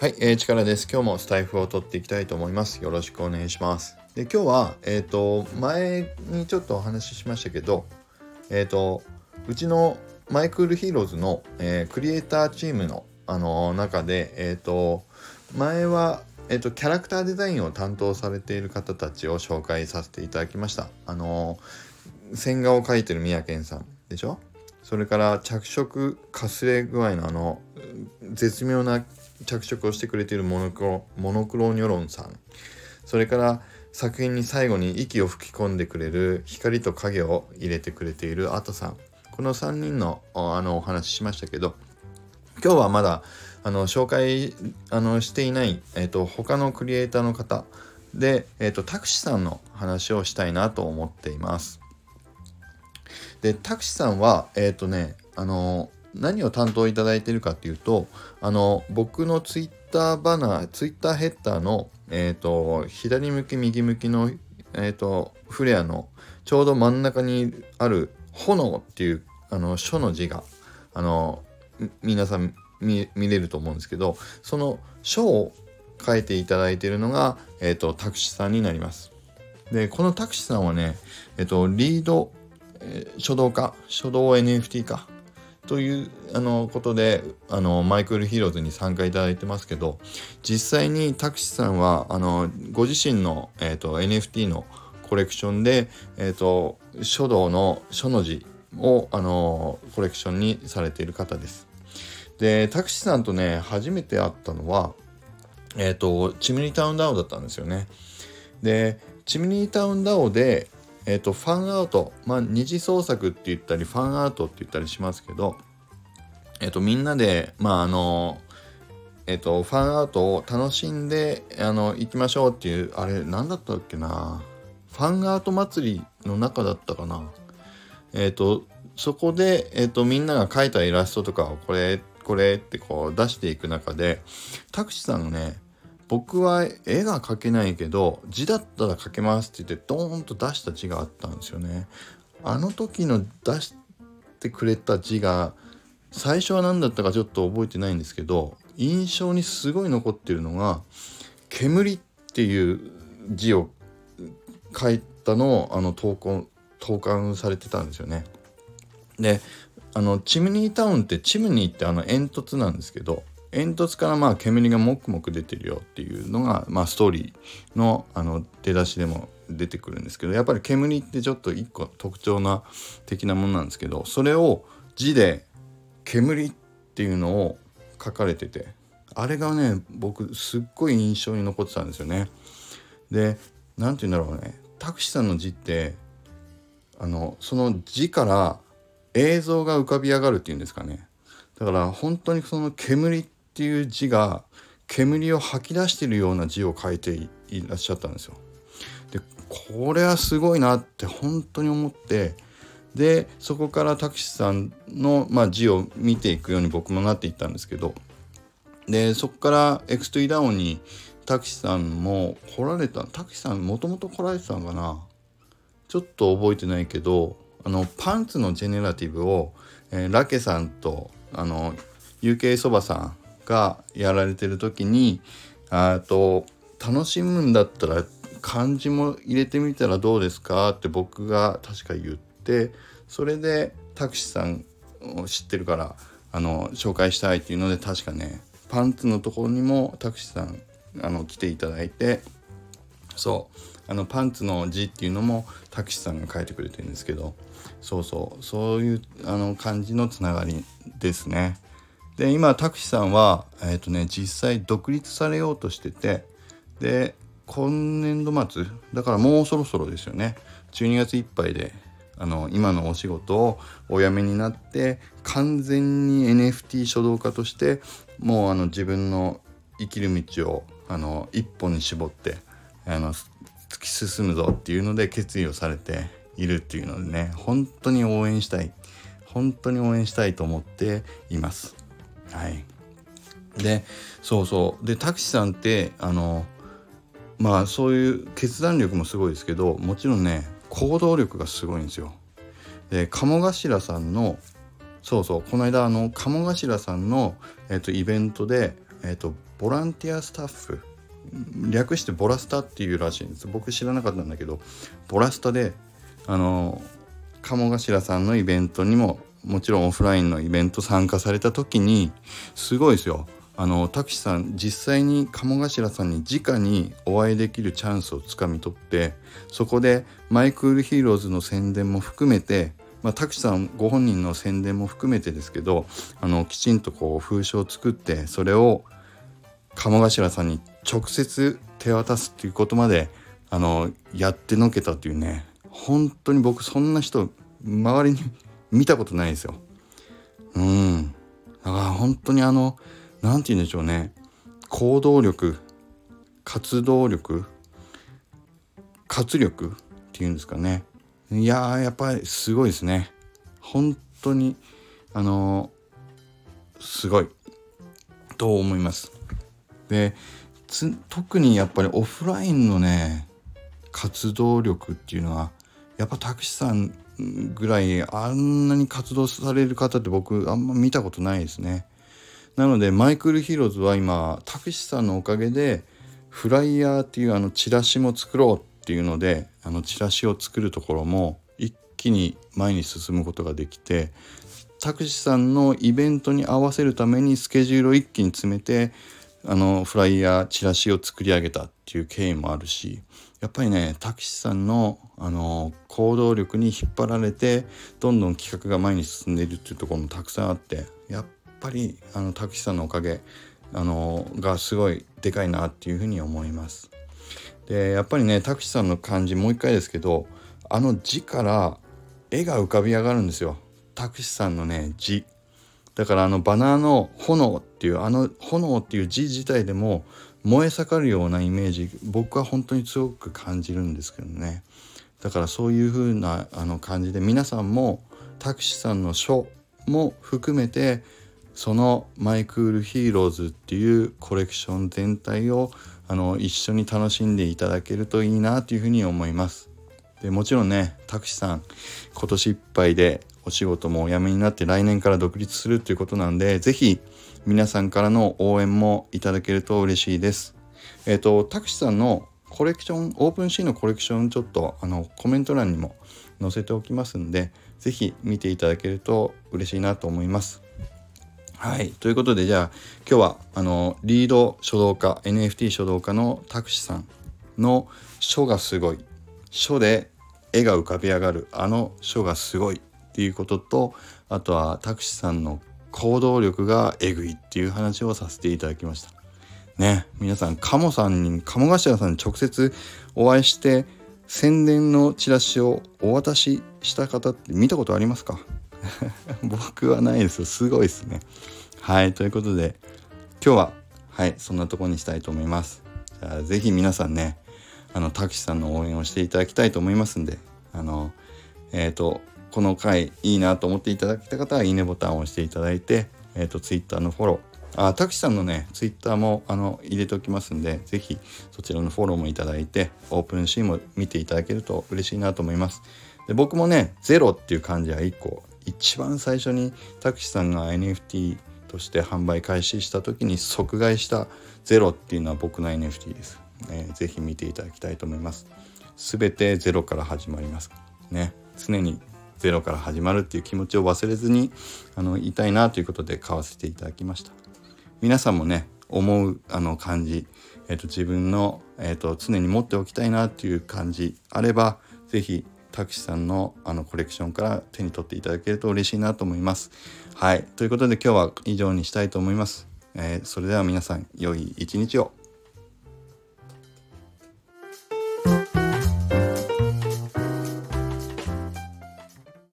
はい、えー、力です。今日もスタエフを取っていきたいと思います。よろしくお願いします。で、今日は、えっ、ー、と、前にちょっとお話ししましたけど、えっ、ー、と、うちのマイクールヒーローズの、えー、クリエイターチームの、あの中で、えっ、と、前は、えっ、と、キャラクターデザインを担当されている方たちを紹介させていただきました。あの線画を描いてる宮健さんでしょ？それから着色かすれ具合のあの絶妙な着色をしてくれているモノクロモノクロニョロンさんそれから作品に最後に息を吹き込んでくれる光と影を入れてくれているアトさんこの3人のあのお話ししましたけど今日はまだあの紹介あのしていない、えーと、他のクリエイターの方で、えーと、タクシさんの話をしたいなと思っています。でタクシさんはえっ、ー、とねあの何を担当いただいているかっていうとあの僕のツイッターバナーツイッターヘッダーの、えーと、左向き右向きの、えーと、フレアのちょうど真ん中にある「炎」っていうあの書の字があの皆さん見れると思うんですけどその書を書いていただいているのが、えーと、タクシーさんになります。でこのタクシーさんはね、えっ、ー、とリード、えー、書道家書道 NFT かというあのことであのマイクルヒーローズに参加いただいてますけど実際にタクシさんはあのご自身の、えーと、NFT のコレクションで、えーと、書道の書の字をあのコレクションにされている方です。でタクシさんとね初めて会ったのはえっ、ー、とチムニータウンダウだったんですよね。でチムニータウンダオでえっ、ー、と、ファンアート、まあ、二次創作って言ったり、ファンアートって言ったりしますけど、えっ、ー、と、みんなで、まあ、あの、えっ、ー、と、ファンアートを楽しんで、あの、行きましょうっていう、あれ、何だったっけな。ファンアート祭りの中だったかな。えっ、と、そこで、えっ、と、みんなが描いたイラストとかを、これ、これってこう出していく中で、タクシーさんがね、僕は絵が描けないけど字だったら描けますって言ってドーンと出した字があったんですよね。あの時の出してくれた字が最初は何だったかちょっと覚えてないんですけど印象にすごい残ってるのが「煙」っていう字を書いたのをあの投稿投函されてたんですよね。であのチムニータウンってチムニーってあの煙突なんですけど煙突からまあ煙がもくもく出てるよっていうのが、まあ、ストーリーのあの出だしでも出てくるんですけどやっぱり煙ってちょっと一個特徴な的なものなんですけどそれを字で「煙」っていうのを書かれててあれがね僕すっごい印象に残ってたんですよね。で何て言うんだろうねタクシーさんの字ってあのその字から映像が浮かび上がるっていうんですかねだから本当にその煙っていう字が煙を吐き出してるような字を書いていらっしゃったんですよ。でこれはすごいなって本当に思ってでそこからタクシーさんの、まあ、字を見ていくように僕もなっていったんですけどでそこから X2E ダウンにタクシーさんも来られたタクシーさんもともと来られてたのかな？ちょっと覚えてないけどあのパンツのジェネラティブを、えー、ラケさんとあの UK そばさんがやられてる時にあと楽しむんだったら漢字も入れてみたらどうですか？って僕が確か言ってそれでタクシーさんを知ってるからあの紹介したいっていうので確かねパンツのところにもタクシーさんあの来ていただいてそうあのパンツの字っていうのもタクシーさんが書いてくれてるんですけどそうそうそういうあの感じのつながりですね。で今タクシさんは、えーとね、実際独立されようとしててで今年度末だからもうそろそろですよね。12月いっぱいであの今のお仕事をお辞めになって完全に NFT 書道家としてもうあの自分の生きる道をあの一本に絞ってあの突き進むぞっていうので決意をされているっていうのでね本当に応援したい。本当に応援したいと思っています。はい。でそうそう。でタクシーさんってあのまあそういう決断力もすごいですけどもちろんね行動力がすごいんですよ。で鴨頭さんのそうそう。この間あの鴨頭さんの、えっと、イベントでえーと、ボランティアスタッフ略してボラスタっていうらしいんです。僕知らなかったんだけどボラスタであの鴨頭さんのイベントにももちろんオフラインのイベント参加された時にすごいですよ。あのタクシーさん実際に鴨頭さんに直にお会いできるチャンスをつかみ取ってそこでマイクールヒーローズの宣伝も含めてまあ、タクシーさんご本人の宣伝も含めてですけどあのきちんとこう封書を作ってそれを鴨頭さんに直接手渡すっていうことまであのやってのけたっていうね本当に僕そんな人周りに見たことないですよ。うん。だから本当にあの何て言うんでしょうね。行動力活動力活力っていうんですかね。いややっぱりすごいですね。本当にあのすごい。と思います。で特にやっぱりオフラインのね活動力っていうのはやっぱタクシーさんぐらいあんなに活動される方って僕あんま見たことないですね。なのでマイクルヒーローズは今タクシさんのおかげでフライヤーっていうあのチラシも作ろうっていうのであのチラシを作るところも一気に前に進むことができてタクシーさんのイベントに合わせるためにスケジュールを一気に詰めてあのフライヤーチラシを作り上げたっていう経緯もあるしやっぱりねタクシさんのあの行動力に引っ張られてどんどん企画が前に進んでいるっていうところもたくさんあってやっぱりあのタクシさんのおかげあのがすごいでかいなっていうふうに思います。でやっぱりねタクシさんの漢字もう一回ですけどあの字から絵が浮かび上がるんですよ。タクシさんのね字だからあのバナーの炎っていうあの炎っていう字自体でも燃え盛るようなイメージ僕は本当に強く感じるんですけどねだからそういう風なあな感じで皆さんもタクシーさんの書も含めてそのマイクールヒーローズっていうコレクション全体をあの一緒に楽しんでいただけるといいなというふうに思います。でもちろんねタクシーさん今年いっぱいでお仕事もお辞めになって来年から独立するということなんで是非皆さんからの応援もいただけると嬉しいです。えっ、ー、と、タクシさんのコレクション、 OpenSea のコレクションちょっとあのコメント欄にも載せておきますんで、是非見ていただけると嬉しいなと思います。はい。ということで、じゃあ、今日は、あの、リード書道家、NFT 書道家のタクシさんの書がすごい。書で絵が浮かび上がる、あの書がすごいっていうことと、あとはタクシさんの行動力がえぐいっていう話をさせていただきました。ね、皆さん、鴨さんに、鴨頭さんに直接お会いして、宣伝のチラシをお渡しした方って見たことありますか？僕はないですすごいですね。はい、ということで、今日は、はい、そんなとこにしたいと思います。じゃあ、ぜひ皆さんね、あの、タクシーさんの応援をしていただきたいと思いますんで、あの、えっ、ー、と、この回いいなと思っていただけた方はいいねボタンを押していただいて、えっ、ー、と、Twitter のフォロー、あ、タクシさんのね、Twitter もあの入れておきますんで、是非そちらのフォローもいただいて、オープンシーンも見ていただけると嬉しいなと思います。で僕もね、ゼロっていう漢字は1個、一番最初にタクシさんが NFT として販売開始した時に即買いしたゼロっていうのは僕の NFT です。ね、ぜひ見ていただきたいと思います。すべてゼロから始まります。ね、常にゼロから始まるっていう気持ちを忘れずにあの言いたいなということで買わせていただきました皆さんもね思うあの感じ、えーと、自分の、えーと、常に持っておきたいなっていう感じあれば是非タクシさんのあのコレクションから手に取っていただけると嬉しいなと思います。はい。ということで今日は以上にしたいと思います。えー、それでは皆さん良い一日を。